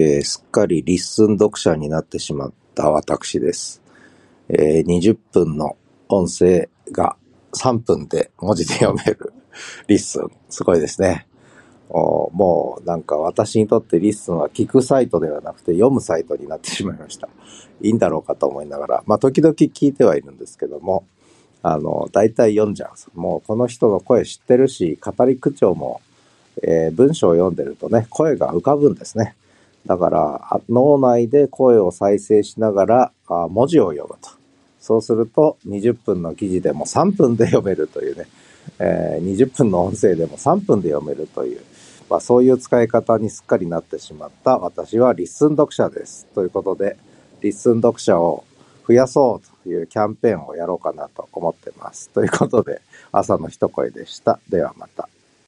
えーすっかりリッスン読者になってしまった私です。えー20分の音声が3分で文字で読める リッスン。すごいですね。もうなんか私にとってリッスンは聞くサイトではなくて読むサイトになってしまいました。いいんだろうかと思いながら、まあ時々聞いてはいるんですけども、あの、大体読んじゃう。もうこの人の声知ってるし、語り口調も、えー文章を読んでるとね、声が浮かぶんですね。だから、脳内で声を再生しながら文字を読むと。そうすると、20分の記事でも3分で読めるというね、えー20分の音声でも3分で読めるという、まあそういう使い方にすっかりなってしまった私はリッスン読者です。ということで、リッスン読者を増やそうというキャンペーンをやろうかなと思ってます。ということで、朝の一声でした。ではまた。